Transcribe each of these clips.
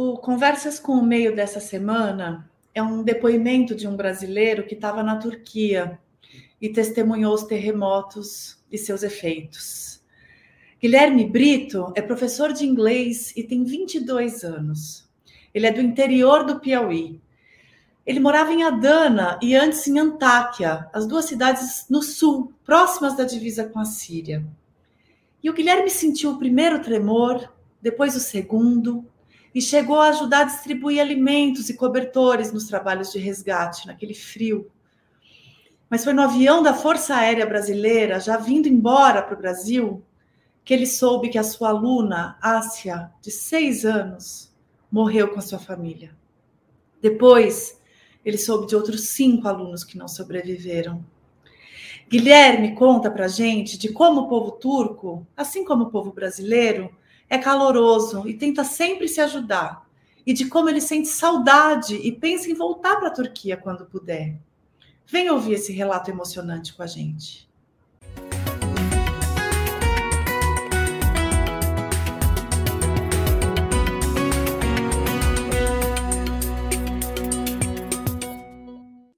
O Conversas com o Meio dessa semana é um depoimento de um brasileiro que estava na Turquia e testemunhou os terremotos e seus efeitos. Guilherme Brito é professor de inglês e tem 22 anos. Ele é do interior do Piauí. Ele morava em Adana e antes em Antáquia, as duas cidades no sul, próximas da divisa com a Síria. E o Guilherme sentiu o primeiro tremor, depois o segundo, e chegou a ajudar a distribuir alimentos e cobertores nos trabalhos de resgate, naquele frio. Mas foi no avião da Força Aérea Brasileira, já vindo embora para o Brasil, que ele soube que a sua aluna, Ásia, de seis anos, morreu com a sua família. Depois, ele soube de outros cinco alunos que não sobreviveram. Guilherme conta para gente de como o povo turco, assim como o povo brasileiro, é caloroso e tenta sempre se ajudar, e de como ele sente saudade e pensa em voltar para a Turquia quando puder. Vem ouvir esse relato emocionante com a gente.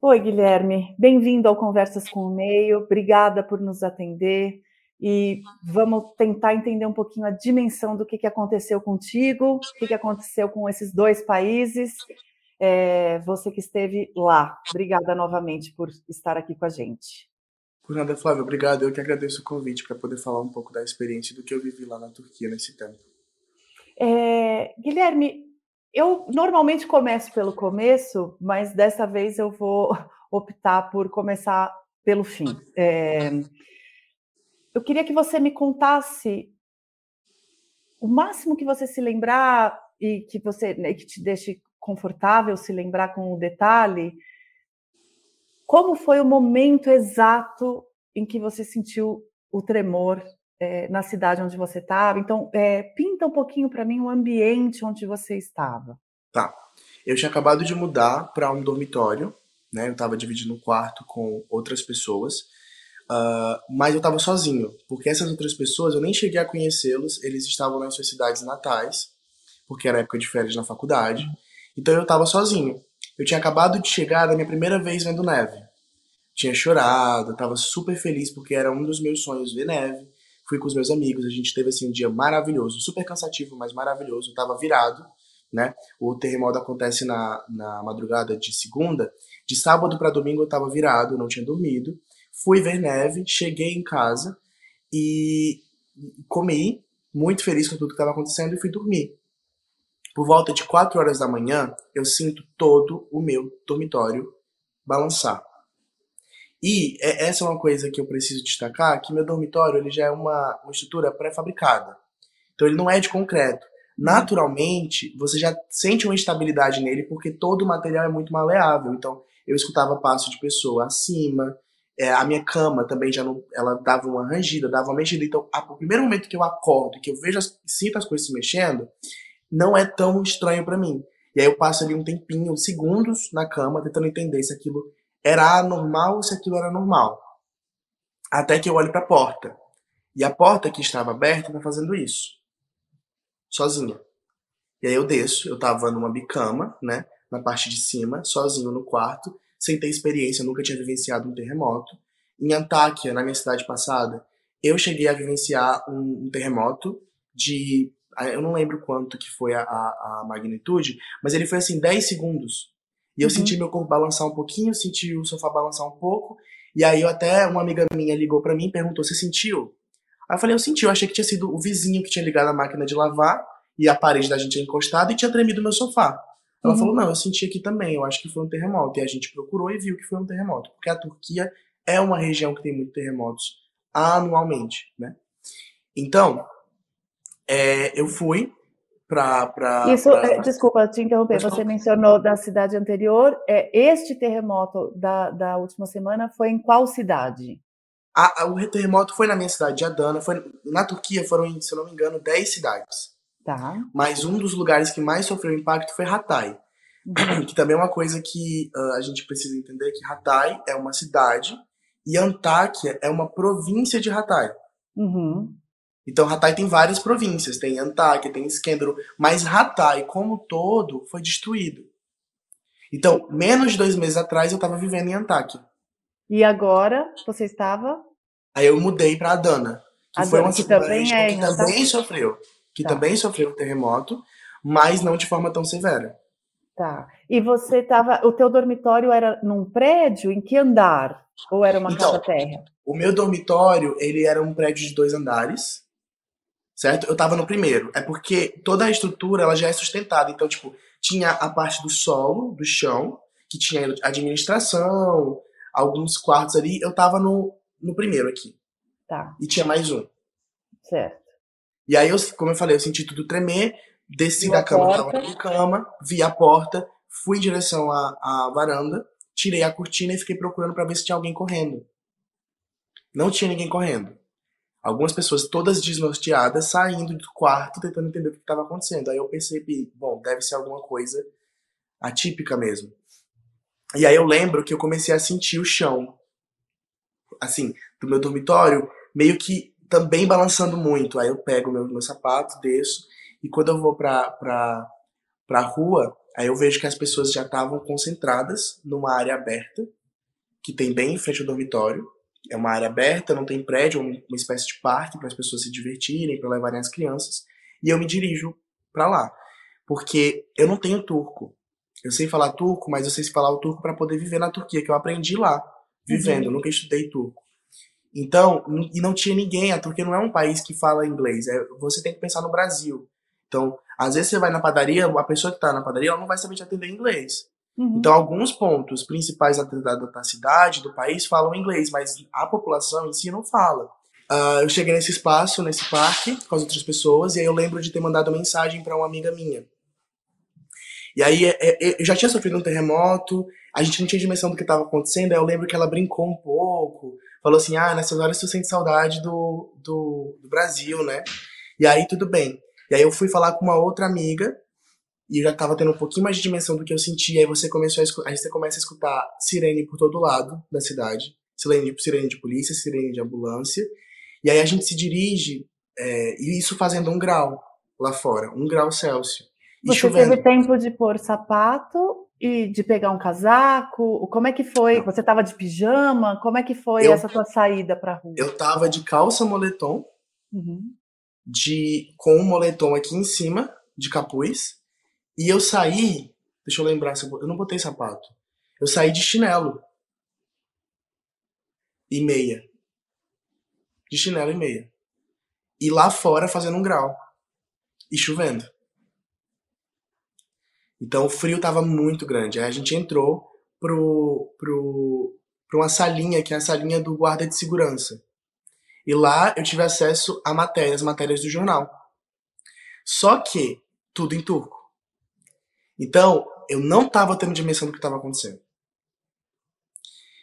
Oi, Guilherme. Bem-vindo ao Conversas com o Meio. Obrigada por nos atender e vamos tentar entender um pouquinho a dimensão do que, que aconteceu contigo, o que, que aconteceu com esses dois países é, você que esteve lá. Obrigada novamente por estar aqui com a gente. Por nada, Flávio, obrigado. Eu que agradeço o convite para poder falar um pouco da experiência do que eu vivi lá na Turquia nesse tempo. É, Guilherme, eu normalmente começo pelo começo, mas dessa vez eu vou optar por começar pelo fim. É, eu queria que você me contasse o máximo que você se lembrar e que você né, que te deixe confortável se lembrar com o detalhe, como foi o momento exato em que você sentiu o tremor é, na cidade onde você estava? Então, é, pinta um pouquinho para mim o ambiente onde você estava. Tá. Eu tinha acabado de mudar para um dormitório, né? Eu estava dividindo um quarto com outras pessoas, uh, mas eu estava sozinho, porque essas outras pessoas eu nem cheguei a conhecê-los, eles estavam nas suas cidades natais, porque era época de férias na faculdade. Então eu estava sozinho. Eu tinha acabado de chegar da minha primeira vez vendo neve. Tinha chorado, estava super feliz porque era um dos meus sonhos ver neve. Fui com os meus amigos, a gente teve assim um dia maravilhoso, super cansativo, mas maravilhoso. Eu tava virado, né? O terremoto acontece na, na madrugada de segunda. De sábado para domingo eu estava virado, não tinha dormido. Fui ver neve, cheguei em casa e comi, muito feliz com tudo que estava acontecendo e fui dormir. Por volta de 4 horas da manhã, eu sinto todo o meu dormitório balançar. E é, essa é uma coisa que eu preciso destacar, que meu dormitório ele já é uma, uma estrutura pré-fabricada. Então ele não é de concreto. Naturalmente, você já sente uma instabilidade nele porque todo o material é muito maleável. Então eu escutava passo de pessoa acima, é, a minha cama também já não, ela dava uma rangida, dava uma mexida. Então, a, o primeiro momento que eu acordo, que eu vejo, as, sinto as coisas se mexendo, não é tão estranho para mim. E aí eu passo ali um tempinho, segundos na cama, tentando entender se aquilo era anormal ou se aquilo era normal. Até que eu olho para a porta. E a porta que estava aberta está fazendo isso. Sozinha. E aí eu desço, eu tava numa bicama, né, na parte de cima, sozinho no quarto, sem ter experiência, nunca tinha vivenciado um terremoto. Em Antáquia, na minha cidade passada, eu cheguei a vivenciar um, um terremoto de eu não lembro quanto que foi a, a, magnitude, mas ele foi assim, 10 segundos. E eu uhum. senti meu corpo balançar um pouquinho, senti o sofá balançar um pouco, e aí eu até, uma amiga minha ligou para mim e perguntou, você sentiu? Aí eu falei, eu senti, eu achei que tinha sido o vizinho que tinha ligado a máquina de lavar, e a parede da gente tinha encostado e tinha tremido meu sofá. Ela uhum. falou, não, eu senti aqui também, eu acho que foi um terremoto. E a gente procurou e viu que foi um terremoto, porque a Turquia é uma região que tem muitos terremotos anualmente, né? Então, é, eu fui para. Isso, pra... É, desculpa te interromper, você mencionou da cidade anterior. É, este terremoto da, da última semana foi em qual cidade? A, a, o terremoto foi na minha cidade de Adana. Foi, na Turquia foram, se eu não me engano, 10 cidades. Tá. Mas um dos lugares que mais sofreu impacto foi Hatay. Uhum. Que também é uma coisa que uh, a gente precisa entender que Hatay é uma cidade e Antáquia é uma província de Hatay. Uhum. Então, Hatay tem várias províncias, tem Antakya, tem Skendero, mas Hatay, como todo, foi destruído. Então, menos de dois meses atrás, eu estava vivendo em Antakya. E agora, você estava? Aí eu mudei para Adana, que Adana, foi uma que também, é, que também sofreu, que tá. também sofreu um terremoto, mas não de forma tão severa. Tá. E você estava, o teu dormitório era num prédio? Em que andar? Ou era uma então, casa terra? O meu dormitório, ele era um prédio de dois andares, certo? Eu estava no primeiro. É porque toda a estrutura, ela já é sustentada. Então, tipo, tinha a parte do solo, do chão, que tinha administração, alguns quartos ali. Eu estava no, no primeiro aqui. Tá. E tinha mais um. Certo. E aí, eu, como eu falei, eu senti tudo tremer, desci da cama, tava na cama, vi a porta, fui em direção à, à varanda, tirei a cortina e fiquei procurando para ver se tinha alguém correndo. Não tinha ninguém correndo. Algumas pessoas todas desnorteadas saindo do quarto tentando entender o que estava acontecendo. Aí eu percebi, bom, deve ser alguma coisa atípica mesmo. E aí eu lembro que eu comecei a sentir o chão, assim, do meu dormitório, meio que também balançando muito. Aí eu pego meu, meu sapato, desço, e quando eu vou pra, pra, pra rua, aí eu vejo que as pessoas já estavam concentradas numa área aberta, que tem bem em frente ao dormitório. É uma área aberta, não tem prédio, uma espécie de parque para as pessoas se divertirem, para levarem as crianças. E eu me dirijo para lá, porque eu não tenho turco. Eu sei falar turco, mas eu sei falar o turco para poder viver na Turquia, que eu aprendi lá, vivendo. Uhum. Eu nunca estudei turco. Então, e não tinha ninguém. A Turquia não é um país que fala inglês. É, você tem que pensar no Brasil. Então, às vezes você vai na padaria, a pessoa que está na padaria, ela não vai saber te atender em inglês. Uhum. Então, alguns pontos principais da, da, da, cidade, do país, falam inglês, mas a população em si não fala. Uh, eu cheguei nesse espaço, nesse parque, com as outras pessoas, e aí eu lembro de ter mandado mensagem para uma amiga minha. E aí é, é, eu já tinha sofrido um terremoto, a gente não tinha dimensão do que estava acontecendo, aí eu lembro que ela brincou um pouco, falou assim, ah, nessas horas tu sente saudade do, do, do Brasil, né? E aí tudo bem. E aí eu fui falar com uma outra amiga, e eu já tava tendo um pouquinho mais de dimensão do que eu sentia, aí você começou a escutar, aí você começa a escutar sirene por todo lado da cidade, sirene de, sirene de polícia, sirene de ambulância, e aí a gente se dirige, é, e isso fazendo um grau lá fora, um grau Celsius. Você chovendo. teve tempo de pôr sapato e de pegar um casaco? Como é que foi? Você estava de pijama? Como é que foi eu, essa tua saída para rua? Eu tava de calça moletom, uhum. de com um moletom aqui em cima de capuz, e eu saí. Deixa eu lembrar, eu não botei sapato. Eu saí de chinelo e meia, de chinelo e meia, e lá fora fazendo um grau e chovendo. Então o frio estava muito grande. Aí a gente entrou pro, pro, pra uma salinha, que é a salinha do guarda de segurança. E lá eu tive acesso a matérias, matérias do jornal. Só que tudo em turco. Então, eu não estava tendo dimensão do que estava acontecendo.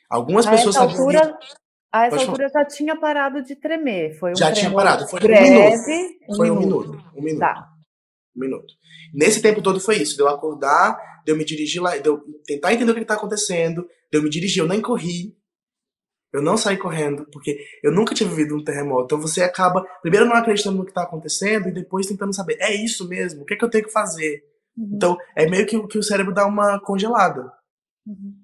Algumas a pessoas essa. Altura, a essa altura já tinha parado de tremer. Foi um já tinha parado. Foi breve, um minuto. Foi um minuto. Um minuto. Um minuto. Tá. Um minuto. Nesse tempo todo foi isso, de eu acordar, de eu me dirigir lá, de eu tentar entender o que está acontecendo, de eu me dirigir, eu nem corri, eu não saí correndo, porque eu nunca tinha vivido um terremoto. Então você acaba, primeiro não acreditando no que está acontecendo, e depois tentando saber, é isso mesmo? O que é que eu tenho que fazer? Uhum. Então, é meio que, que o cérebro dá uma congelada. Uhum.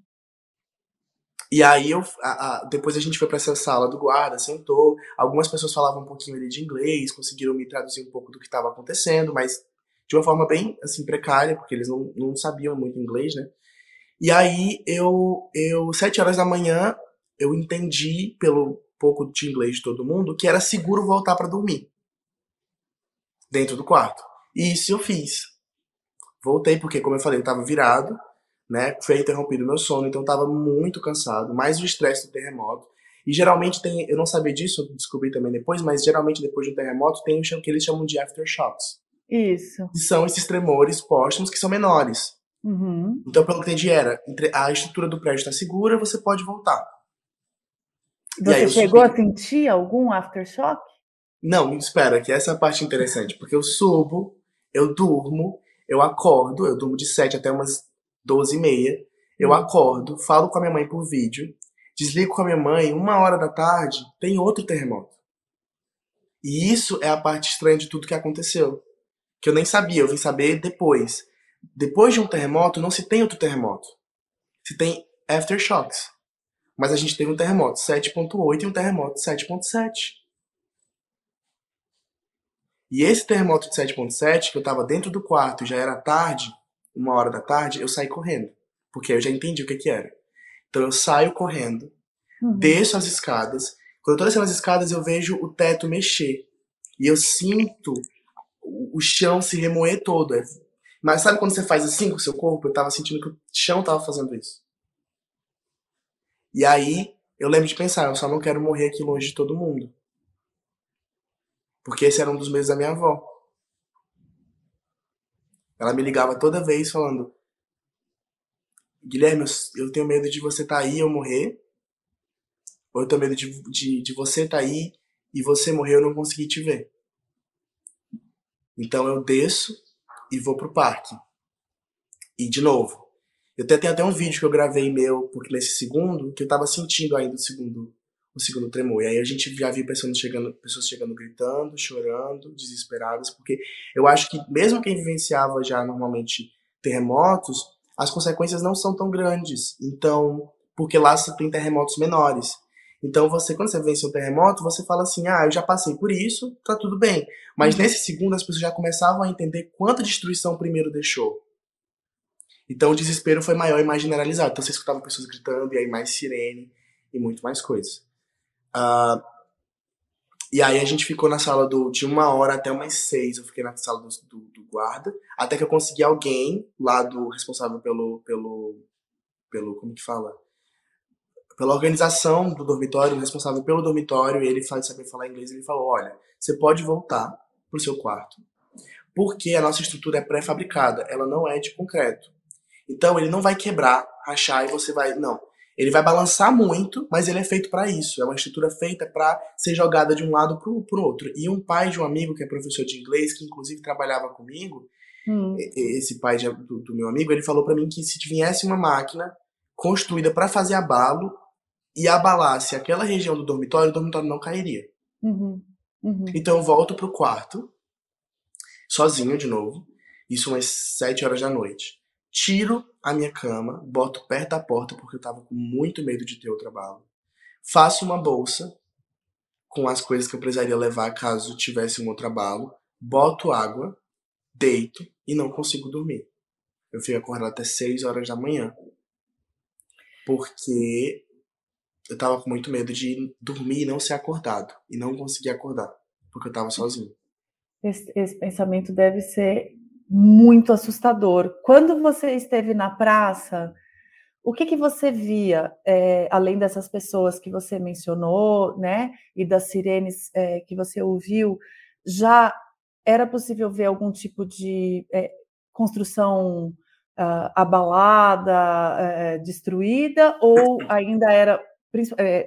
E aí eu, a, a, depois a gente foi para essa sala do guarda, sentou. Algumas pessoas falavam um pouquinho ali de inglês, conseguiram me traduzir um pouco do que estava acontecendo, mas de uma forma bem assim precária, porque eles não, não sabiam muito inglês, né? E aí eu, eu sete horas da manhã, eu entendi pelo pouco de inglês de todo mundo que era seguro voltar para dormir dentro do quarto. E isso eu fiz. Voltei porque, como eu falei, eu estava virado, né? Foi interrompido meu sono, então eu estava muito cansado, mais o estresse do terremoto. E geralmente tem, eu não sabia disso, descobri também depois, mas geralmente depois de um terremoto tem o que eles chamam de aftershocks. Isso. Que são esses tremores póstumos que são menores. Uhum. Então, pelo que entendi, era a estrutura do prédio está segura, você pode voltar. Você chegou subi... a sentir algum aftershock? Não, espera, que essa é a parte interessante, porque eu subo, eu durmo, eu acordo, eu durmo de 7 até umas 12 e meia, eu uhum. acordo, falo com a minha mãe por vídeo, desligo com a minha mãe, uma hora da tarde, tem outro terremoto. E isso é a parte estranha de tudo que aconteceu. Que eu nem sabia, eu vim saber depois. Depois de um terremoto, não se tem outro terremoto. Se tem aftershocks. Mas a gente teve um terremoto 7.8 e um terremoto 7.7. E esse terremoto de 7.7, que eu estava dentro do quarto e já era tarde, uma hora da tarde, eu saí correndo. Porque eu já entendi o que, que era. Então eu saio correndo, uhum. desço as escadas. Quando eu tô descendo as escadas, eu vejo o teto mexer. E eu sinto o chão se remoer todo. Mas sabe quando você faz assim com o seu corpo? Eu tava sentindo que o chão tava fazendo isso. E aí, eu lembro de pensar, eu só não quero morrer aqui longe de todo mundo. Porque esse era um dos medos da minha avó. Ela me ligava toda vez falando: Guilherme, eu tenho medo de você estar tá aí e eu morrer. Ou eu tenho medo de, de, de você estar tá aí e você morrer eu não conseguir te ver. Então eu desço e vou pro parque. E de novo, eu tenho, até um vídeo que eu gravei meu, porque nesse segundo, que eu tava sentindo ainda o segundo, o segundo tremor. E aí a gente já viu pessoas chegando, pessoas chegando gritando, chorando, desesperadas, porque eu acho que mesmo quem vivenciava já normalmente terremotos, as consequências não são tão grandes. Então, porque lá você tem terremotos menores. Então você, quando você vence um terremoto, você fala assim, ah, eu já passei por isso, tá tudo bem. Mas uhum. nesse segundo as pessoas já começavam a entender quanta destruição o primeiro deixou. Então o desespero foi maior e mais generalizado. Então você escutava pessoas gritando, e aí mais sirene e muito mais coisas. Uh, e aí a gente ficou na sala do, de uma hora até umas seis. Eu fiquei na sala do, do, do guarda, até que eu consegui alguém lá do responsável pelo, pelo, pelo, como que fala? Pela organização do dormitório, o responsável pelo dormitório, ele faz saber falar inglês, ele falou, olha, você pode voltar pro seu quarto, porque a nossa estrutura é pré-fabricada, ela não é de concreto. Então ele não vai quebrar, rachar e você vai. Não. Ele vai balançar muito, mas ele é feito para isso. É uma estrutura feita para ser jogada de um lado para o outro. E um pai de um amigo que é professor de inglês, que inclusive trabalhava comigo, hum. esse pai de, do, do, meu amigo, ele falou para mim que se viesse uma máquina construída para fazer abalo e abalasse aquela região do dormitório, o dormitório não cairia. Uhum. Uhum. Então eu volto pro quarto, sozinho de novo, isso umas sete horas da noite tiro a minha cama, boto perto da porta porque eu tava com muito medo de ter outro abalo. Faço uma bolsa com as coisas que eu precisaria levar caso tivesse um outro abalo, boto água, deito e não consigo dormir. Eu fico acordado até 6 horas da manhã. Porque eu tava com muito medo de dormir e não ser acordado. E não conseguir acordar. Porque eu tava sozinho. Esse, esse pensamento deve ser muito assustador. Quando você esteve na praça, o que, que você via, é, além dessas pessoas que você mencionou, né, e das sirenes é, que você ouviu, já era possível ver algum tipo de é, construção uh, abalada, destruída, ou ainda era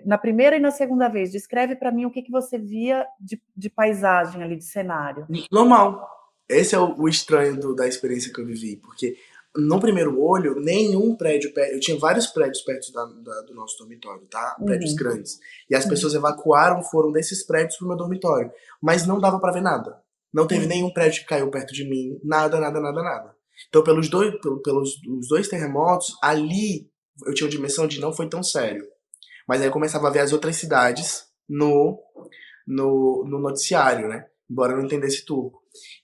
na primeira e na segunda vez? Descreve para mim o que, que você via de, de paisagem ali, de cenário. Normal, esse é o, o estranho do, da experiência que eu vivi, porque no primeiro olho, nenhum prédio. Eu tinha vários prédios perto da, da, do nosso dormitório, tá? Prédios uhum. grandes. E as uhum. pessoas evacuaram, foram desses prédios pro meu dormitório. Mas não dava para ver nada. Não teve uhum. nenhum prédio que caiu perto de mim. Nada, nada, nada, nada. Então, pelos dois, pelos os dois terremotos, ali eu tinha uma dimensão de não foi tão sério. Mas aí eu começava a ver as outras cidades no, no, no noticiário, né? Embora eu não entendesse tudo.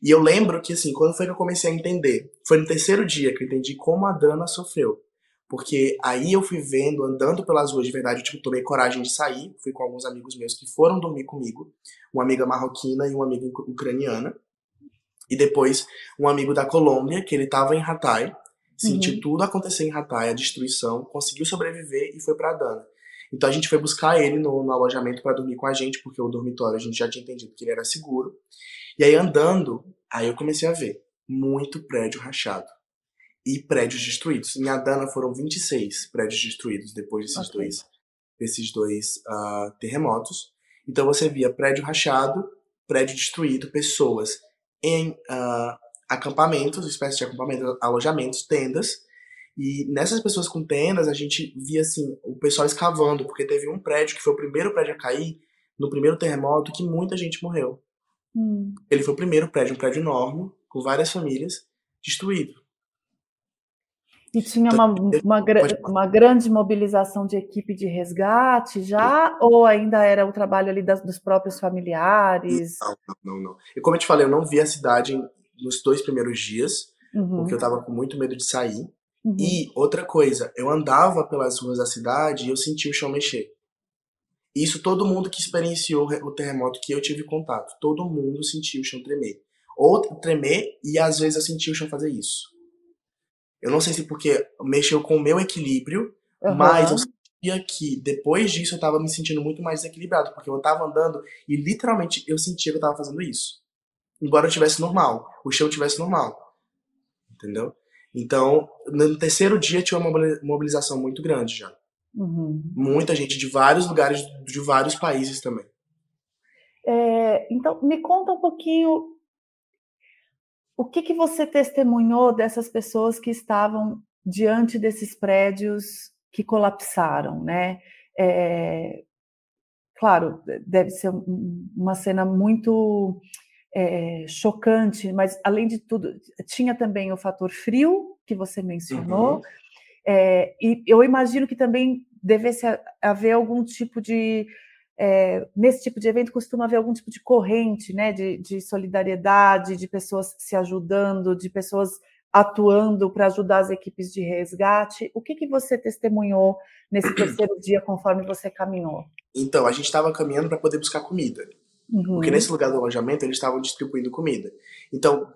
E eu lembro que, assim, quando foi que eu comecei a entender? Foi no terceiro dia que eu entendi como a Dana sofreu. Porque aí eu fui vendo, andando pelas ruas de verdade, eu tipo, tomei coragem de sair. Fui com alguns amigos meus que foram dormir comigo. Uma amiga marroquina e uma amiga ucraniana. E depois um amigo da Colômbia, que ele tava em Hatay. Sentiu uhum. tudo acontecer em Hatay, a destruição. Conseguiu sobreviver e foi pra Dana. Então a gente foi buscar ele no, no alojamento para dormir com a gente, porque o dormitório a gente já tinha entendido que ele era seguro. E aí andando, aí eu comecei a ver muito prédio rachado e prédios destruídos. Em Adana foram 26 prédios destruídos depois desses okay. dois, desses dois uh, terremotos. Então você via prédio rachado, prédio destruído, pessoas em uh, acampamentos, espécies de acampamentos, alojamentos, tendas. E nessas pessoas com tendas, a gente via assim, o pessoal escavando, porque teve um prédio que foi o primeiro prédio a cair, no primeiro terremoto que muita gente morreu. Hum. Ele foi o primeiro prédio, um prédio enorme, com várias famílias, destruído. E tinha então, uma, uma, uma, grande mobilização de equipe de resgate já? Ou ainda era o trabalho ali das, dos próprios familiares? Não, não, não. E como eu te falei, eu não vi a cidade nos dois primeiros dias, uhum. porque eu tava com muito medo de sair. Uhum. E outra coisa, eu andava pelas ruas da cidade e eu sentia o chão mexer. Isso todo mundo que experienciou o terremoto que eu tive contato, todo mundo sentiu o chão tremer. Ou tremer e às vezes eu senti o chão fazer isso. Eu não sei se porque mexeu com o meu equilíbrio, uhum. mas eu sentia que depois disso eu tava me sentindo muito mais desequilibrado, porque eu tava andando e literalmente eu sentia que eu tava fazendo isso. Embora eu tivesse normal, o chão tivesse normal. Entendeu? Então, no terceiro dia tinha uma mobilização muito grande já. Uhum. Muita gente de vários lugares, de vários países também. É, então, me conta um pouquinho o que, que você testemunhou dessas pessoas que estavam diante desses prédios que colapsaram, né? É, claro, deve ser uma cena muito é, chocante, mas além de tudo, tinha também o fator frio que você mencionou, uhum. é, e eu imagino que também devesse haver algum tipo de é, nesse tipo de evento costuma haver algum tipo de corrente, né, de, de solidariedade, de pessoas se ajudando, de pessoas atuando para ajudar as equipes de resgate. O que, que você testemunhou nesse terceiro dia conforme você caminhou? Então, a gente estava caminhando para poder buscar comida. Uhum. Porque nesse lugar do alojamento eles estavam distribuindo comida. Então,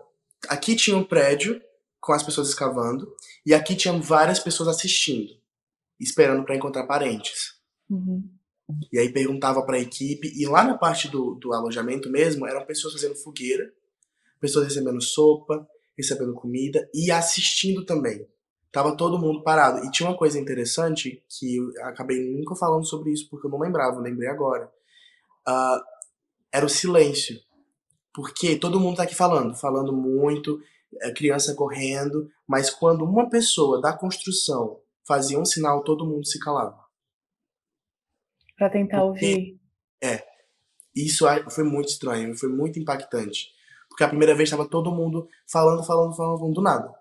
aqui tinha um prédio com as pessoas escavando e aqui tinham várias pessoas assistindo, esperando para encontrar parentes. Uhum. E aí perguntava para a equipe, e lá na parte do, do alojamento mesmo, eram pessoas fazendo fogueira, pessoas recebendo sopa, recebendo comida e assistindo também. Tava todo mundo parado. E tinha uma coisa interessante que eu acabei nunca falando sobre isso porque eu não lembrava, eu lembrei agora. Uh, era o silêncio. Porque todo mundo tá aqui falando, falando muito, é, criança correndo, mas quando uma pessoa da construção fazia um sinal, todo mundo se calava para tentar Porque, ouvir. É. Isso foi muito estranho, foi muito impactante. Porque a primeira vez estava todo mundo falando, falando, falando, falando do nada.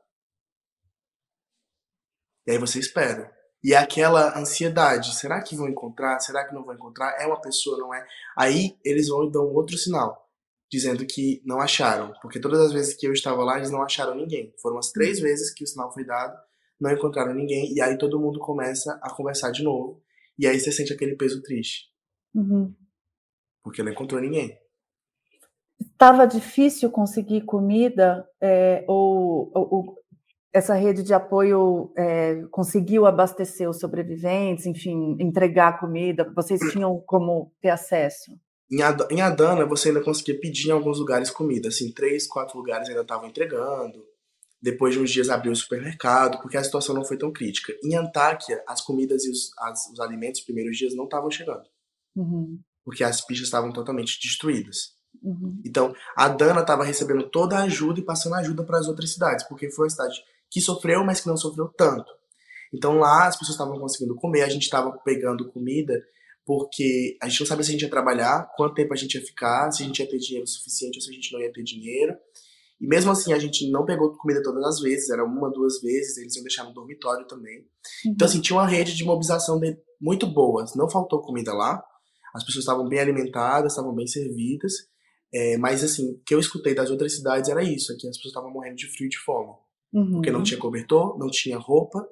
E aí você espera. E aquela ansiedade, será que vão encontrar? Será que não vão encontrar? É uma pessoa, não é? Aí eles vão e dão outro sinal, dizendo que não acharam. Porque todas as vezes que eu estava lá, eles não acharam ninguém. Foram as três vezes que o sinal foi dado, não encontraram ninguém. E aí todo mundo começa a conversar de novo. E aí você sente aquele peso triste. Uhum. Porque não encontrou ninguém. Estava difícil conseguir comida é, ou, ou, essa rede de apoio é, conseguiu abastecer os sobreviventes, enfim, entregar comida? Vocês tinham como ter acesso? Em Adana, você ainda conseguia pedir em alguns lugares comida. Assim, três, quatro lugares ainda estavam entregando. Depois de uns dias abriu o supermercado, porque a situação não foi tão crítica. Em Antáquia, as comidas e os, as, os alimentos, os primeiros dias, não estavam chegando. Uhum. Porque as pistas estavam totalmente destruídas. Uhum. Então, a Dana estava recebendo toda a ajuda e passando ajuda para as outras cidades, porque foi uma cidade que sofreu, mas que não sofreu tanto. Então lá as pessoas estavam conseguindo comer, a gente estava pegando comida porque a gente não sabia se a gente ia trabalhar, quanto tempo a gente ia ficar, se a gente ia ter dinheiro suficiente ou se a gente não ia ter dinheiro. E mesmo assim, a gente não pegou comida todas as vezes, era uma, duas vezes, eles iam deixar no dormitório também. Uhum. Então, assim, tinha uma rede de mobilização de, muito boa. Não faltou comida lá, as pessoas estavam bem alimentadas, estavam bem servidas. É, mas, assim, o que eu escutei das outras cidades era isso: é que as pessoas estavam morrendo de frio e de fome. Uhum. Porque não tinha cobertor, não tinha roupa,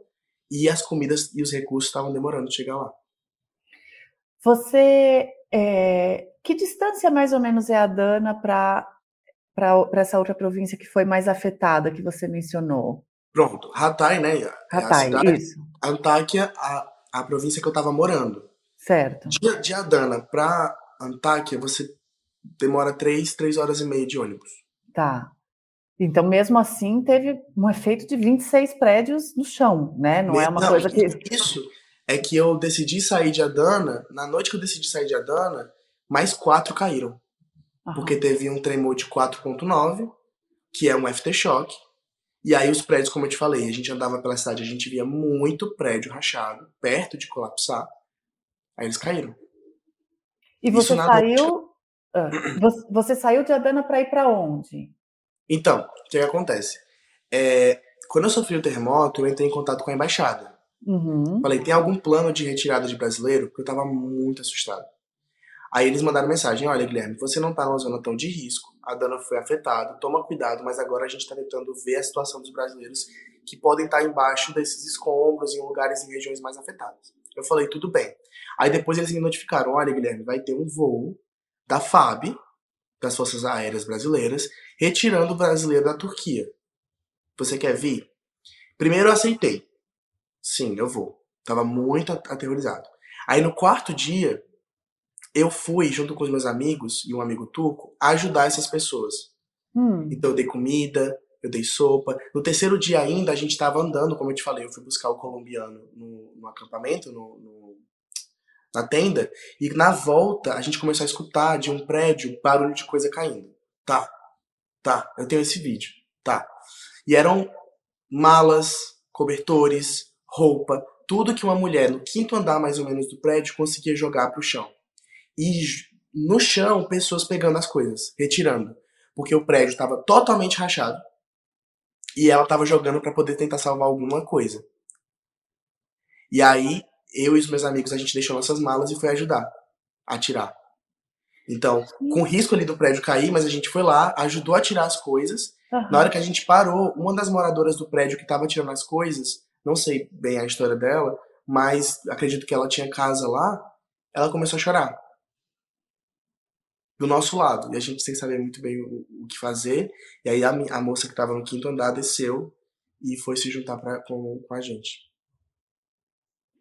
e as comidas e os recursos estavam demorando de chegar lá. Você. É, que distância mais ou menos é a Dana para para essa outra província que foi mais afetada, que você mencionou? Pronto, Hatay, né? Hatay, é isso. Antáquia, a, a província que eu estava morando. Certo. De, de Adana para Antáquia, você demora três, três horas e meia de ônibus. Tá. Então, mesmo assim, teve um efeito de 26 prédios no chão, né? Não é uma Não, coisa que. Isso é que eu decidi sair de Adana, na noite que eu decidi sair de Adana, mais quatro caíram. Uhum. Porque teve um tremor de 4.9, que é um aftershock. E aí os prédios, como eu te falei, a gente andava pela cidade, a gente via muito prédio rachado, perto de colapsar. Aí eles caíram. E você saiu. Ah, você saiu de Adana para ir para onde? Então, o que, que acontece? É, quando eu sofri o terremoto, eu entrei em contato com a embaixada. Uhum. Falei, tem algum plano de retirada de brasileiro? Porque eu tava muito assustado. Aí eles mandaram mensagem: olha, Guilherme, você não tá numa zona tão de risco, a Dana foi afetada, toma cuidado, mas agora a gente tá tentando ver a situação dos brasileiros que podem estar tá embaixo desses escombros, em lugares e regiões mais afetadas. Eu falei, tudo bem. Aí depois eles me notificaram: olha, Guilherme, vai ter um voo da FAB, das Forças Aéreas Brasileiras, retirando o brasileiro da Turquia. Você quer vir? Primeiro eu aceitei. Sim, eu vou. Tava muito aterrorizado. Aí no quarto dia, eu fui, junto com os meus amigos e um amigo turco, ajudar essas pessoas. Hum. Então eu dei comida, eu dei sopa. No terceiro dia ainda, a gente estava andando, como eu te falei, eu fui buscar o colombiano no, no acampamento, no, no, na tenda, e na volta a gente começou a escutar de um prédio barulho de coisa caindo. Tá, tá, eu tenho esse vídeo, tá. E eram malas, cobertores, roupa, tudo que uma mulher no quinto andar mais ou menos do prédio conseguia jogar para o chão. E no chão, pessoas pegando as coisas, retirando, porque o prédio estava totalmente rachado e ela estava jogando para poder tentar salvar alguma coisa. E aí, eu e os meus amigos, a gente deixou nossas malas e foi ajudar a tirar. Então, com risco ali do prédio cair, mas a gente foi lá, ajudou a tirar as coisas. Uhum. Na hora que a gente parou, uma das moradoras do prédio que estava tirando as coisas não sei bem a história dela, mas acredito que ela tinha casa lá, ela começou a chorar. Do nosso lado. E a gente sem saber muito bem o, o que fazer. E aí a, a moça que estava no quinto andar desceu e foi se juntar pra, com, com a gente.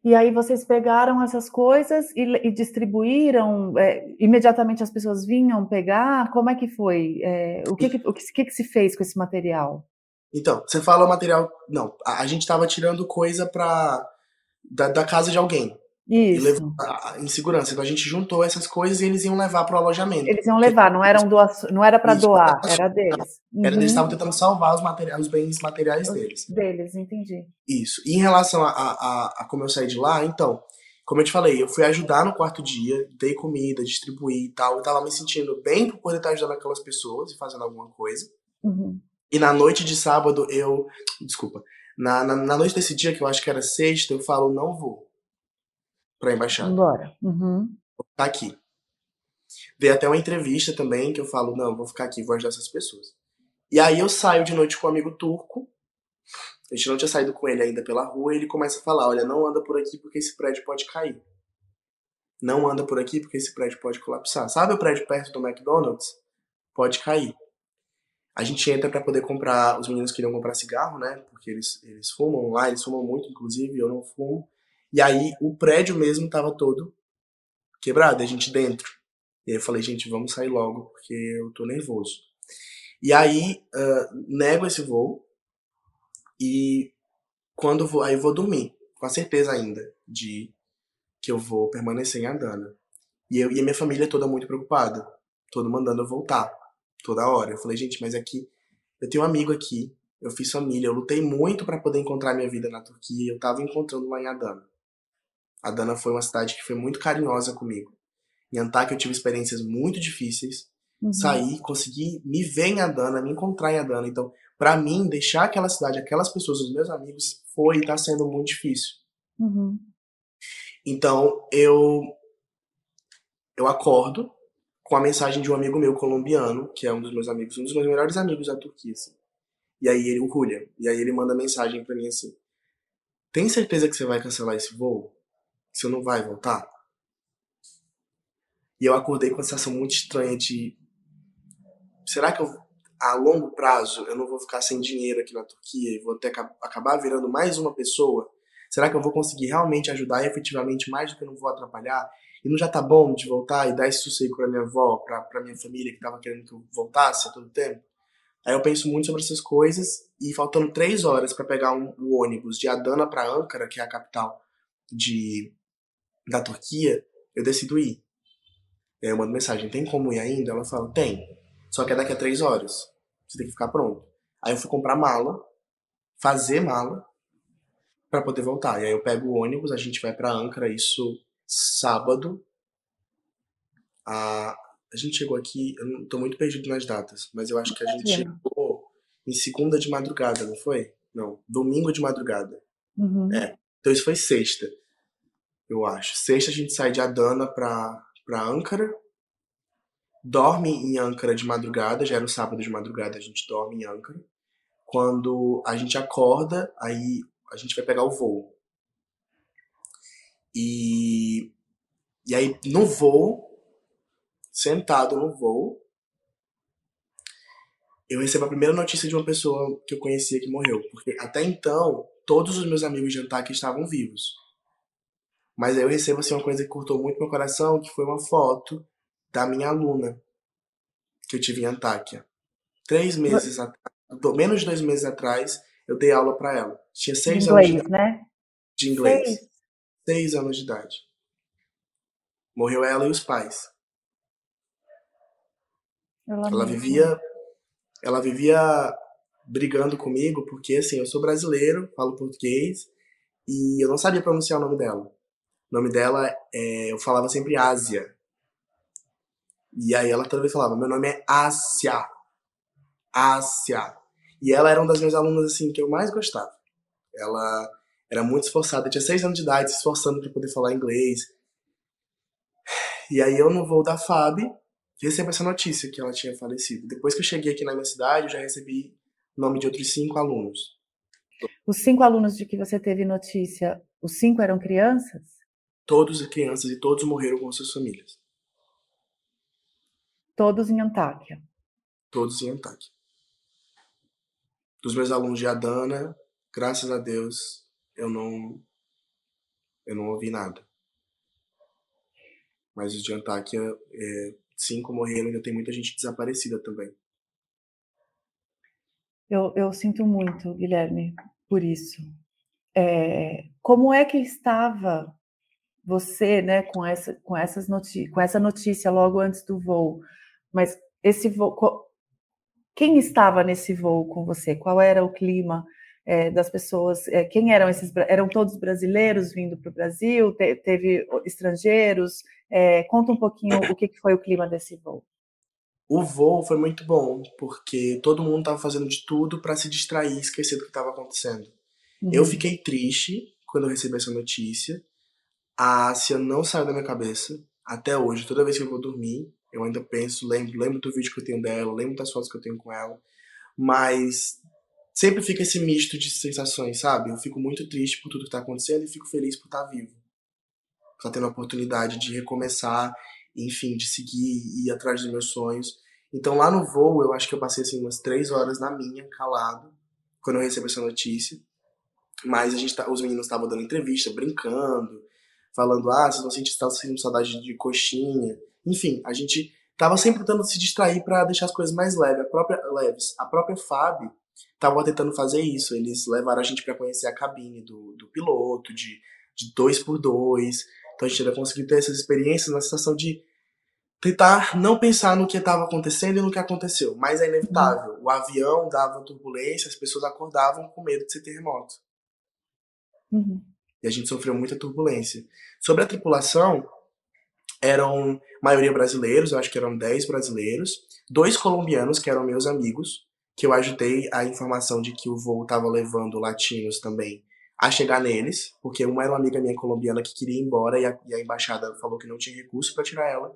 E aí vocês pegaram essas coisas e, e distribuíram? É, imediatamente as pessoas vinham pegar? Como é que foi? É, o que, que, o que, que, se fez com esse material? Então, você fala material. Não, a, a gente tava tirando coisa pra. Da, da casa de alguém. Isso. Em segurança. Então a gente juntou essas coisas e eles iam levar pro alojamento. Eles iam levar, não, eram doa, não era para doar, era deles. Uhum. Era, eles estavam tentando salvar os, materiais, os bens materiais deles. Deles, entendi. Isso. E em relação a, a, a, como eu saí de lá, então, como eu te falei, eu fui ajudar no quarto dia, dei comida, distribuí e tal. Eu tava me sentindo bem por poder estar ajudando aquelas pessoas e fazendo alguma coisa. Uhum. E na noite de sábado eu. Desculpa. Na, na, na, noite desse dia, que eu acho que era sexta, eu falo, não vou pra embaixada. Embora. Uhum. Vou ficar aqui. Veio até uma entrevista também que eu falo, não, vou ficar aqui, vou ajudar essas pessoas. E aí eu saio de noite com um amigo turco. A gente não tinha saído com ele ainda pela rua, e ele começa a falar: olha, não anda por aqui porque esse prédio pode cair. Não anda por aqui porque esse prédio pode colapsar. Sabe o prédio perto do McDonald's? Pode cair. A gente entra para poder comprar. Os meninos queriam comprar cigarro, né? Porque eles, eles fumam lá, eles fumam muito, inclusive, eu não fumo. E aí o prédio mesmo tava todo quebrado, a gente dentro. E aí eu falei, gente, vamos sair logo, porque eu tô nervoso. E aí uh, nego esse voo. E quando vou. Aí eu vou dormir, com a certeza ainda de que eu vou permanecer em Adana. E, eu, e a minha família toda muito preocupada, todo mandando eu voltar toda hora. Eu falei, gente, mas aqui eu tenho um amigo aqui, eu fiz família, eu lutei muito para poder encontrar minha vida na Turquia, eu tava encontrando lá em Adana. Adana foi uma cidade que foi muito carinhosa comigo. Em Antakya eu tive experiências muito difíceis. Uhum. Saí, consegui me ver em Adana, me encontrar em Adana. Então, para mim, deixar aquela cidade, aquelas pessoas, os meus amigos, foi e tá sendo muito difícil. Uhum. Então, eu eu acordo com a mensagem de um amigo meu colombiano, que é um dos meus amigos, um dos meus melhores amigos da Turquia, assim. E aí ele, o Julia, e aí ele manda mensagem para mim assim: "Tem certeza que você vai cancelar esse voo? Você não vai voltar?" E eu acordei com uma sensação muito estranha de será que eu a longo prazo eu não vou ficar sem dinheiro aqui na Turquia e vou ter acabar virando mais uma pessoa? Será que eu vou conseguir realmente ajudar efetivamente mais do que eu não vou atrapalhar? E não já tá bom de voltar e dar esse sossego pra minha avó, pra, pra minha família que tava querendo que eu voltasse a todo tempo? Aí eu penso muito sobre essas coisas e faltando três horas para pegar um, um, ônibus de Adana para Ankara, que é a capital de, da Turquia, eu decido ir. Eu mando mensagem, tem como ir ainda? Ela fala, tem. Só que é daqui a três horas. Você tem que ficar pronto. Aí eu fui comprar mala, fazer mala, para poder voltar. E aí eu pego o ônibus, a gente vai para Ankara, isso sábado. a, a gente chegou aqui, eu não tô muito perdido nas datas, mas eu acho que a gente chegou em segunda de madrugada, não foi? Não, domingo de madrugada. Uhum. É, então isso foi sexta, eu acho. Sexta a gente sai de Adana pra, pra Ankara, dorme em Ankara de madrugada, já era o sábado de madrugada, a gente dorme em Ankara. Quando a gente acorda, aí a gente vai pegar o voo. E, e aí no voo, sentado no voo, eu recebo a primeira notícia de uma pessoa que eu conhecia que morreu. Porque até então, todos os meus amigos de Antáquia estavam vivos. Mas aí eu recebo assim, uma coisa que cortou muito meu coração, que foi uma foto da minha aluna que eu tive em Antáquia. Três meses atrás, menos de dois meses atrás, eu dei aula para ela. Tinha seis inglês, anos de, né? de inglês. Seis. seis anos de idade. Morreu ela e os pais. Ela vivia, ela vivia brigando comigo porque assim, eu sou brasileiro, falo português e eu não sabia pronunciar o nome dela. O nome dela é, eu falava sempre Ásia. E aí ela toda vez falava, meu nome é Ásia. Ásia. E ela era uma das minhas alunas assim que eu mais gostava. Ela era muito esforçada, tinha seis anos de idade, se esforçando para poder falar inglês. E aí eu no voo da FAB recebo essa notícia que ela tinha falecido. Depois que eu cheguei aqui na minha cidade, eu já recebi o nome de outros cinco alunos. Os cinco alunos de que você teve notícia, os cinco eram crianças? Todos crianças e todos morreram com suas famílias. Todos em Antáquia? Todos em Antáquia dos meus alunos de Adana, graças a Deus, eu não eu não ouvi nada. Mas os de Antáquia, é, cinco morreram, ainda tem muita gente desaparecida também. Eu, eu sinto muito, Guilherme, por isso. É, como é que estava você, né, com essa, com essas com essa notícia logo antes do voo? Mas esse voo, quem estava nesse voo com você? Qual era o clima é, das pessoas? É, quem eram esses? Eram todos brasileiros vindo para o Brasil? Te, teve estrangeiros? É, conta um pouquinho o que, que foi o clima desse voo. O voo foi muito bom, porque todo mundo estava fazendo de tudo para se distrair, esquecer do que estava acontecendo. Uhum. Eu fiquei triste quando eu recebi essa notícia. A Ásia não saiu da minha cabeça até hoje. Toda vez que eu vou dormir, eu ainda penso, lembro, lembro do vídeo que eu tenho dela, lembro das fotos que eu tenho com ela, mas sempre fica esse misto de sensações, sabe? Eu fico muito triste por tudo que tá acontecendo e fico feliz por estar tá vivo. Por estar tá tendo a oportunidade de recomeçar, enfim, de seguir e ir atrás dos meus sonhos. Então lá no voo, eu acho que eu passei assim umas três horas na minha, calado, quando eu recebi essa notícia. Mas a gente tá, os meninos estavam dando entrevista, brincando, falando, ah, vocês vão sentir, saudade de coxinha. Enfim, a gente tava sempre tentando se distrair para deixar as coisas mais leves. A própria, leves. A própria FAB tava tentando fazer isso. Eles levaram a gente para conhecer a cabine do, do piloto, de, de dois por dois. Então a gente ainda conseguiu ter essas experiências na situação de tentar não pensar no que estava acontecendo e no que aconteceu. Mas é inevitável. O avião dava turbulência, as pessoas acordavam com medo de ser terremoto. Uhum. E a gente sofreu muita turbulência. Sobre a tripulação, eram maioria brasileiros, eu acho que eram 10 brasileiros, dois colombianos que eram meus amigos, que eu ajudei a informação de que o voo estava levando latinos também a chegar neles, porque uma era uma amiga minha colombiana que queria ir embora e a, e a embaixada falou que não tinha recurso para tirar ela,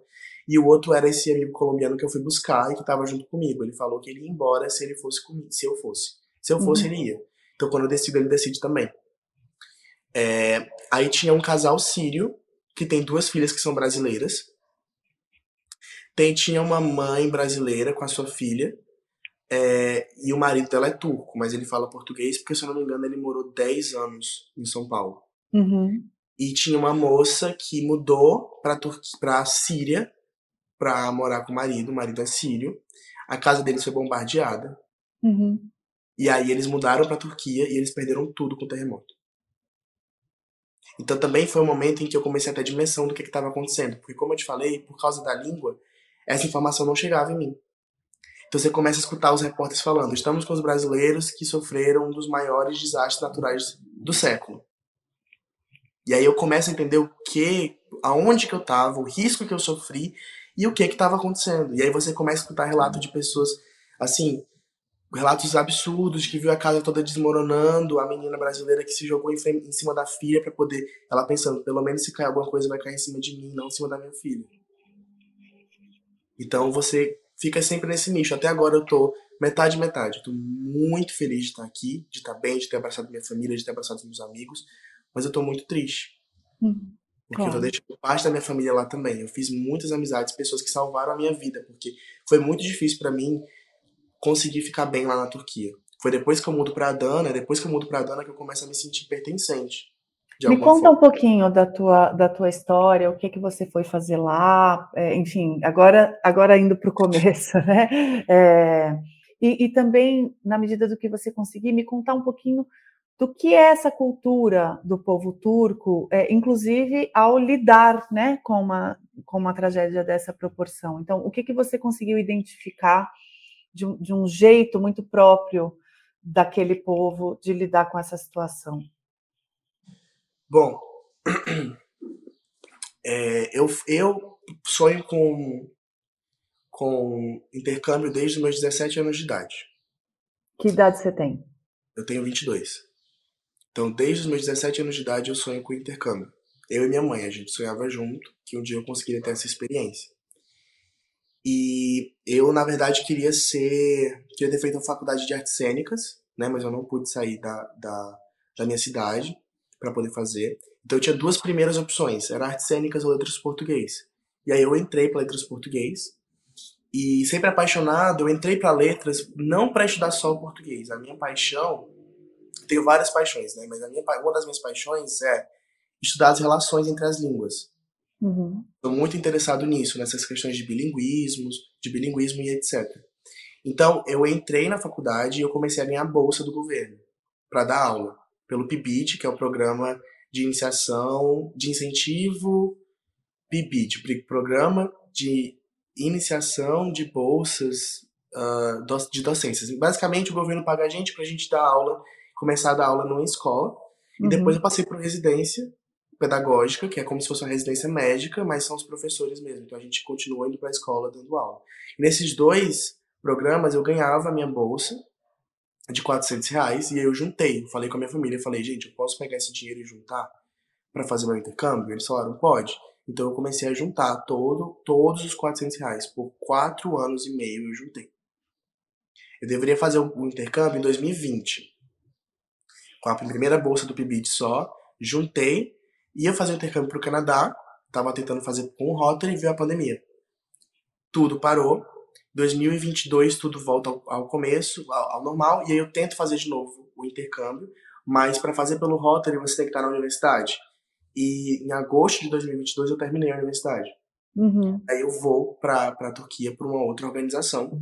e o outro era esse amigo colombiano que eu fui buscar e que estava junto comigo. Ele falou que ele ia embora se ele fosse comigo, se eu fosse. Se eu fosse, uhum. ele ia. Então quando eu decido, ele decide também. É, aí tinha um casal sírio que tem duas filhas que são brasileiras. Tem, tinha uma mãe brasileira com a sua filha. É, e o marido dela é turco, mas ele fala português, porque, se eu não me engano, ele morou 10 anos em São Paulo. Uhum. E tinha uma moça que mudou pra, pra Síria pra morar com o marido. O marido é sírio. A casa deles foi bombardeada. Uhum. E aí eles mudaram pra Turquia e eles perderam tudo com o terremoto. Então também foi um momento em que eu comecei a ter dimensão do que estava acontecendo. Porque, como eu te falei, por causa da língua, essa informação não chegava em mim. Então você começa a escutar os repórteres falando: estamos com os brasileiros que sofreram um dos maiores desastres naturais do século. E aí eu começo a entender o que, aonde que eu estava, o risco que eu sofri e o que que estava acontecendo. E aí você começa a escutar relatos de pessoas, assim, relatos absurdos que viu a casa toda desmoronando, a menina brasileira que se jogou em, em cima da filha para poder, ela pensando, pelo menos se cair alguma coisa vai cair em cima de mim, não em cima da minha filha. Então você fica sempre nesse nicho. Até agora eu tô metade metade. Eu tô muito feliz de estar aqui, de estar bem, de ter abraçado minha família, de ter abraçado meus amigos, mas eu tô muito triste. Uhum. Porque claro. eu tô deixando parte da minha família lá também. Eu fiz muitas amizades, pessoas que salvaram a minha vida, porque foi muito difícil para mim conseguir ficar bem lá na Turquia. Foi depois que eu mudo para Adana, depois que eu mudo para Adana que eu começo a me sentir pertencente. Me conta forma. um pouquinho da tua, da tua história, o que que você foi fazer lá, é, enfim, agora, agora indo para o começo, né? É, e, e, também, na medida do que você conseguir, me contar um pouquinho do que é essa cultura do povo turco, é, inclusive ao lidar né, com, uma, com uma tragédia dessa proporção. Então, o que, que você conseguiu identificar de um, de um jeito muito próprio daquele povo de lidar com essa situação? Bom, é, eu, eu sonho com, com intercâmbio desde os meus 17 anos de idade. Que idade você tem? Eu tenho 22. Então, desde os meus 17 anos de idade, eu sonho com intercâmbio. Eu e minha mãe, a gente sonhava junto que um dia eu conseguiria ter essa experiência. E eu, na verdade, queria ser. Queria ter feito a faculdade de artes cênicas, né? Mas eu não pude sair da, da, da minha cidade para poder fazer. Então eu tinha duas primeiras opções, era artes cênicas ou letras português. E aí eu entrei para letras português. E sempre apaixonado, eu entrei para letras não para estudar só o português. A minha paixão, tenho várias paixões, né? Mas a minha, uma das minhas paixões é estudar as relações entre as línguas. Uhum. Estou muito interessado nisso, nessas questões de bilinguismos, de bilinguismo e etc. Então, eu entrei na faculdade e eu comecei a ganhar bolsa do governo para dar aula pelo PIBID, que é o programa de iniciação, de incentivo, PIBID, Programa de Iniciação de Bolsas uh, de Docências. Basicamente, o governo paga a gente para a gente dar aula, começar a dar aula numa escola, uhum. e depois eu passei por residência pedagógica, que é como se fosse uma residência médica, mas são os professores mesmo. Então a gente continua indo para a escola dando aula. E nesses dois programas eu ganhava a minha bolsa de 400 reais e eu juntei. Falei com a minha família, falei, gente, eu posso pegar esse dinheiro e juntar para fazer meu intercâmbio? Eles falaram, pode. Então eu comecei a juntar todo, todos os 400 reais. Por quatro anos e meio eu juntei. Eu deveria fazer o intercâmbio em 2020. Com a primeira bolsa do PIBID só, juntei, ia fazer o intercâmbio para o Canadá, estava tentando fazer com o Rotary e veio a pandemia. Tudo parou, 2022 tudo volta ao, ao começo, ao, ao, normal, e aí eu tento fazer de novo o intercâmbio, mas para fazer pelo Rotary você tem que estar na universidade. E em agosto de 2022 eu terminei a universidade. Uhum. Aí eu vou para a Turquia para uma outra organização.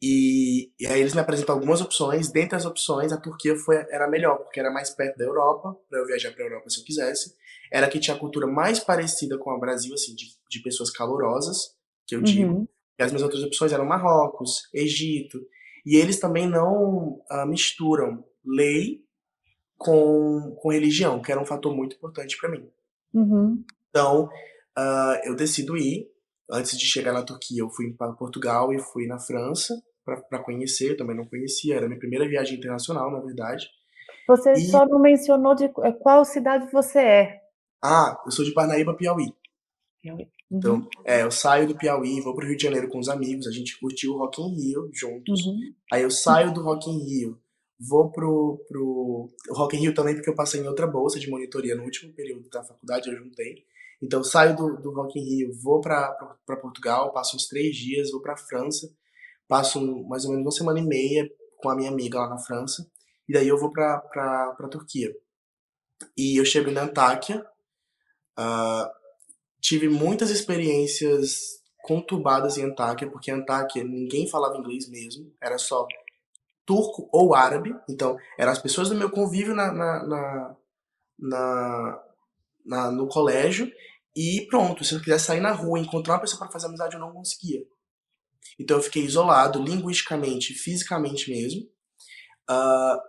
E, e, aí eles me apresentam algumas opções. Dentre as opções, a Turquia foi, era melhor, porque era mais perto da Europa, para eu viajar para a Europa se eu quisesse. Era que tinha a cultura mais parecida com o Brasil, assim, de, de pessoas calorosas, que eu digo. Uhum. E as minhas outras opções eram Marrocos, Egito. E eles também não uh, misturam lei com, com religião, que era um fator muito importante para mim. Uhum. Então, uh, eu decido ir. Antes de chegar na Turquia, eu fui para Portugal e fui na França para conhecer. Eu também não conhecia, era minha primeira viagem internacional, na verdade. Você e... só não mencionou de qual cidade você é. Ah, eu sou de Parnaíba, Piauí. Piauí. Então, uhum. é, eu saio do Piauí, vou pro Rio de Janeiro com os amigos, a gente curtiu o Rock in Rio juntos. Uhum. Aí eu saio do Rock in Rio, vou pro, pro Rock in Rio também porque eu passei em outra bolsa de monitoria no último período da faculdade, eu juntei. Então, saio do, do Rock in Rio, vou para Portugal, passo uns três dias, vou para França, passo mais ou menos uma semana e meia com a minha amiga lá na França, e daí eu vou para pra Turquia. E eu chego em Antáquia, uh, tive muitas experiências conturbadas em Antáquia, porque em Antáquia ninguém falava inglês mesmo, era só turco ou árabe. Então, eram as pessoas do meu convívio na, na, na, na, na no colégio e pronto. Se eu quisesse sair na rua e encontrar uma pessoa para fazer amizade, eu não conseguia. Então, eu fiquei isolado, linguisticamente, fisicamente mesmo. Uh,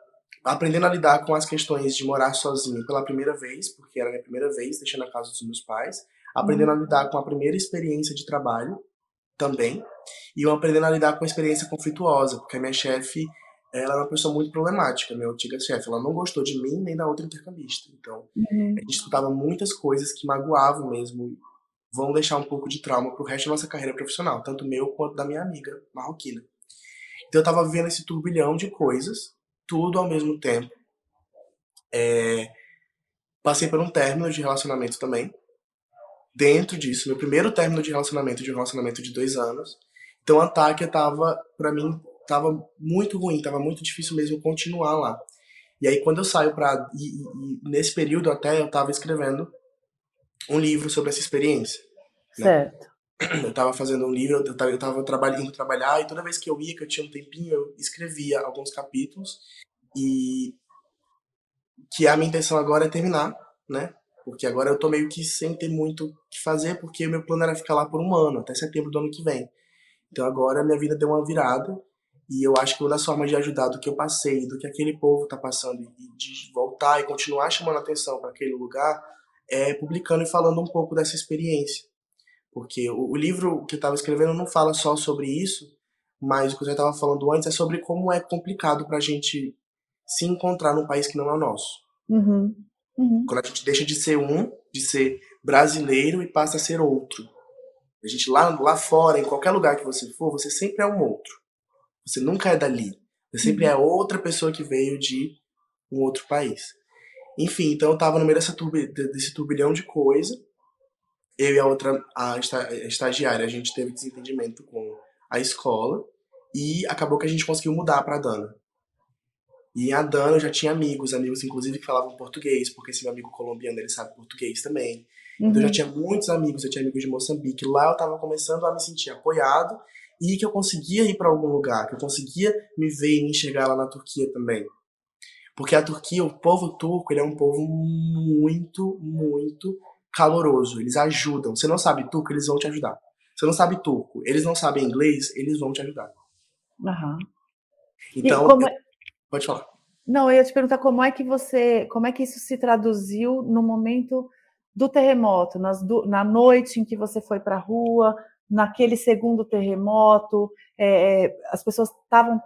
aprendendo a lidar com as questões de morar sozinho pela primeira vez, porque era a minha primeira vez deixando a casa dos meus pais aprendendo a lidar com a primeira experiência de trabalho também, e eu aprendendo a lidar com a experiência conflituosa, porque a minha chefe, ela é uma pessoa muito problemática, minha antiga chefe, ela não gostou de mim nem da outra intercambista. Então, uhum. a gente escutava muitas coisas que magoavam mesmo, vão deixar um pouco de trauma pro resto da nossa carreira profissional, tanto meu quanto da minha amiga marroquina. Então eu tava vivendo esse turbilhão de coisas, tudo ao mesmo tempo. É... Passei por um término de relacionamento também. Dentro disso, meu primeiro término de relacionamento, de um relacionamento de dois anos. Então a Antáquia tava, para mim, tava muito ruim, tava muito difícil mesmo continuar lá. E aí quando eu saio para e, e, nesse período até eu tava escrevendo um livro sobre essa experiência. Né? Certo. Eu estava fazendo um livro, eu estava eu tava trabalhando, trabalhar, e toda vez que eu ia, que eu tinha um tempinho, eu escrevia alguns capítulos, e que a minha intenção agora é terminar, né? Porque agora eu tô meio que sem ter muito o que fazer, porque meu plano era ficar lá por um ano, até setembro do ano que vem. Então agora minha vida deu uma virada, e eu acho que uma das formas de ajudar do que eu passei, do que aquele povo tá passando, e de voltar e continuar chamando atenção para aquele lugar, é publicando e falando um pouco dessa experiência. Porque o, o livro que eu estava escrevendo não fala só sobre isso, mas o que eu já estava falando antes é sobre como é complicado para a gente se encontrar num país que não é o nosso. Uhum. Uhum. Quando a gente deixa de ser um, de ser brasileiro e passa a ser outro. A gente lá, lá fora, em qualquer lugar que você for, você sempre é um outro. Você nunca é dali. Você sempre uhum. é outra pessoa que veio de um outro país. Enfim, então eu tava no meio dessa turbi, desse turbilhão de coisa. Eu e a outra, a estagiária, a gente teve desentendimento com a escola e acabou que a gente conseguiu mudar para Dana. E a Dana eu já tinha amigos, amigos inclusive que falavam português, porque esse meu amigo colombiano ele sabe português também. Uhum. Então eu já uhum. tinha muitos amigos, eu tinha amigos de Moçambique. Lá eu tava começando a me sentir apoiado e que eu conseguia ir para algum lugar, que eu conseguia me ver e me enxergar lá na Turquia também. Porque a Turquia, o povo turco, ele é um povo muito, muito caloroso. Eles ajudam. Você não sabe turco, eles vão te ajudar. Você não sabe turco, eles não sabem inglês, eles vão te ajudar. Uhum. Então, é... pode falar. Não, eu ia te perguntar como é que você, como é que isso se traduziu no momento do terremoto, nas, do, na noite em que você foi para a rua, naquele segundo terremoto, é, é as pessoas estavam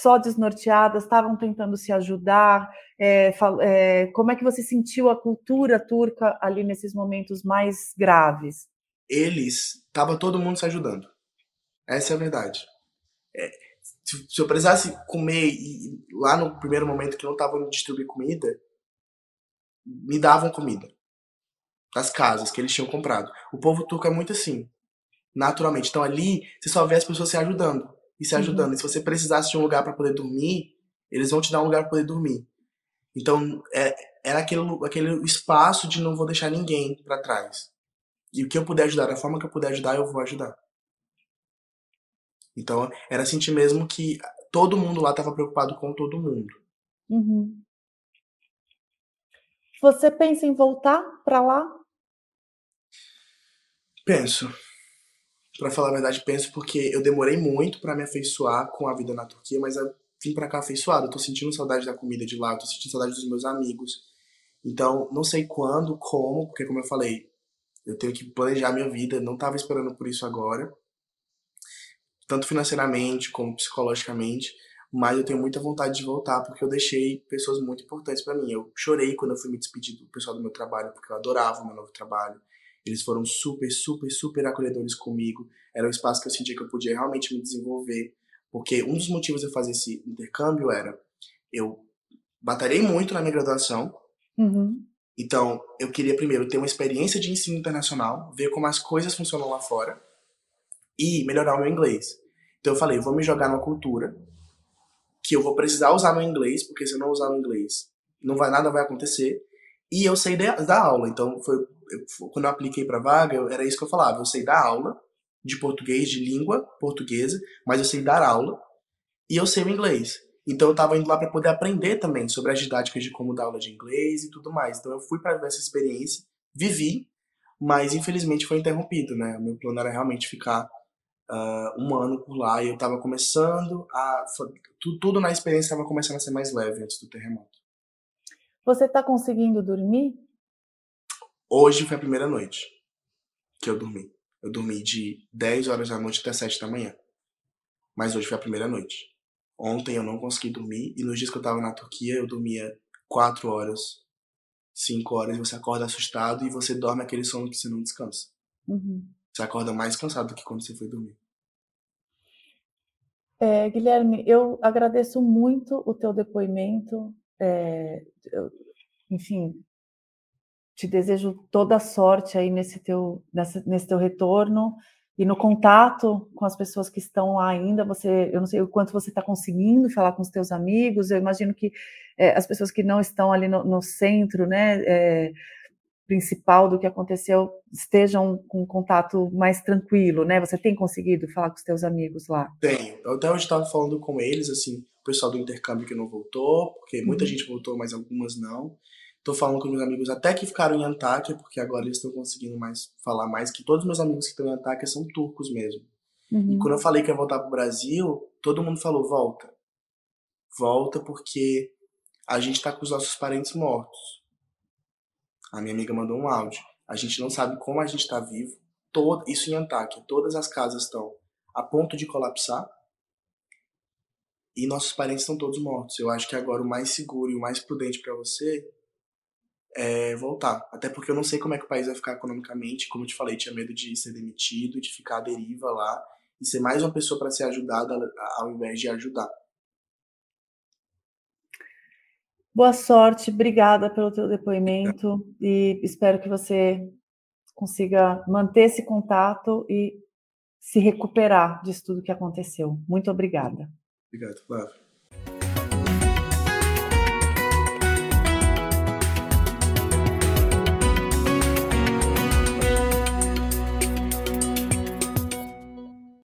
só desnorteadas, estavam tentando se ajudar? É, é, como é que você sentiu a cultura turca ali nesses momentos mais graves? Eles, estava todo mundo se ajudando. Essa é a verdade. É, se, se, eu precisasse comer, e, lá no primeiro momento que não estavam distribuir comida, me davam comida. Das casas que eles tinham comprado. O povo turco é muito assim, naturalmente. Então ali, você só vê as pessoas se ajudando e se ajudando. Uhum. E se você precisasse de um lugar para poder dormir, eles vão te dar um lugar para poder dormir. Então, é, era aquele, aquele espaço de não vou deixar ninguém para trás. E o que eu puder ajudar, da forma que eu puder ajudar, eu vou ajudar. Então, era sentir mesmo que todo mundo lá estava preocupado com todo mundo. Uhum. Você pensa em voltar para lá? Penso para falar a verdade, penso porque eu demorei muito para me afeiçoar com a vida na Turquia, mas eu vim para cá afeiçoado. Eu tô sentindo saudade da comida de lá, tô sentindo saudade dos meus amigos. Então, não sei quando, como, porque como eu falei, eu tenho que planejar minha vida, não tava esperando por isso agora. Tanto financeiramente como psicologicamente, mas eu tenho muita vontade de voltar porque eu deixei pessoas muito importantes para mim. Eu chorei quando eu fui me despedir do pessoal do meu trabalho, porque eu adorava o meu novo trabalho. Eles foram super, super, super acolhedores comigo. Era um espaço que eu sentia que eu podia realmente me desenvolver. Porque um dos motivos de eu fazer esse intercâmbio era eu batalhei muito na minha graduação. Uhum. Então, eu queria primeiro ter uma experiência de ensino internacional, ver como as coisas funcionam lá fora e melhorar o meu inglês. Então, eu falei, vou me jogar numa cultura que eu vou precisar usar meu inglês, porque se eu não usar o inglês, não vai nada vai acontecer. E eu sei da aula, então foi eu, quando eu apliquei para vaga, eu, era isso que eu falava. Eu sei dar aula de português, de língua portuguesa, mas eu sei dar aula e eu sei o inglês. Então eu estava indo lá para poder aprender também sobre as didáticas de como dar aula de inglês e tudo mais. Então eu fui para essa experiência, vivi, mas infelizmente foi interrompido, né? O meu plano era realmente ficar uh, um ano por lá e eu estava começando a tudo, tudo na experiência estava começando a ser mais leve antes do terremoto. Você está conseguindo dormir? Hoje foi a primeira noite. que eu dormi. Eu dormi de 10 horas da noite até 7 da manhã. Mas hoje foi a primeira noite. Ontem eu não consegui dormir e nos dias que eu tava na Turquia eu dormia 4 horas, 5 horas, e você acorda assustado e você dorme aquele sono que você não descansa. Uhum. Você acorda mais cansado do que quando você foi dormir. É, Guilherme, eu agradeço muito o teu depoimento. É, eu, enfim, te desejo toda a sorte aí nesse teu, nesse, nesse teu retorno e no contato com as pessoas que estão lá ainda. Você, eu não sei o quanto você está conseguindo falar com os teus amigos. Eu imagino que é, as pessoas que não estão ali no, no centro, né, é, principal do que aconteceu, estejam com contato mais tranquilo, né? Você tem conseguido falar com os teus amigos lá? Tenho. Eu até hoje estava falando com eles, assim, o pessoal do intercâmbio que não voltou, porque muita uhum. gente voltou, mas algumas não. Tô falando com meus amigos até que ficaram em Antáquia, porque agora eles estão conseguindo mais falar mais que todos os meus amigos que estão em Antáquia são turcos mesmo. Uhum. E quando eu falei que ia voltar pro Brasil, todo mundo falou: volta. Volta porque a gente tá com os nossos parentes mortos. A minha amiga mandou um áudio. A gente não sabe como a gente está vivo. Todo, isso em Antáquia. Todas as casas estão a ponto de colapsar. E nossos parentes estão todos mortos. Eu acho que agora o mais seguro e o mais prudente para você é, voltar. Até porque eu não sei como é que o país vai ficar economicamente. Como eu te falei, tinha medo de ser demitido, de ficar à deriva lá e ser mais uma pessoa para ser ajudada ao invés de ajudar. Boa sorte, obrigada pelo teu depoimento e espero que você consiga manter esse contato e se recuperar disso tudo que aconteceu. Muito obrigada. Obrigado, Flávio.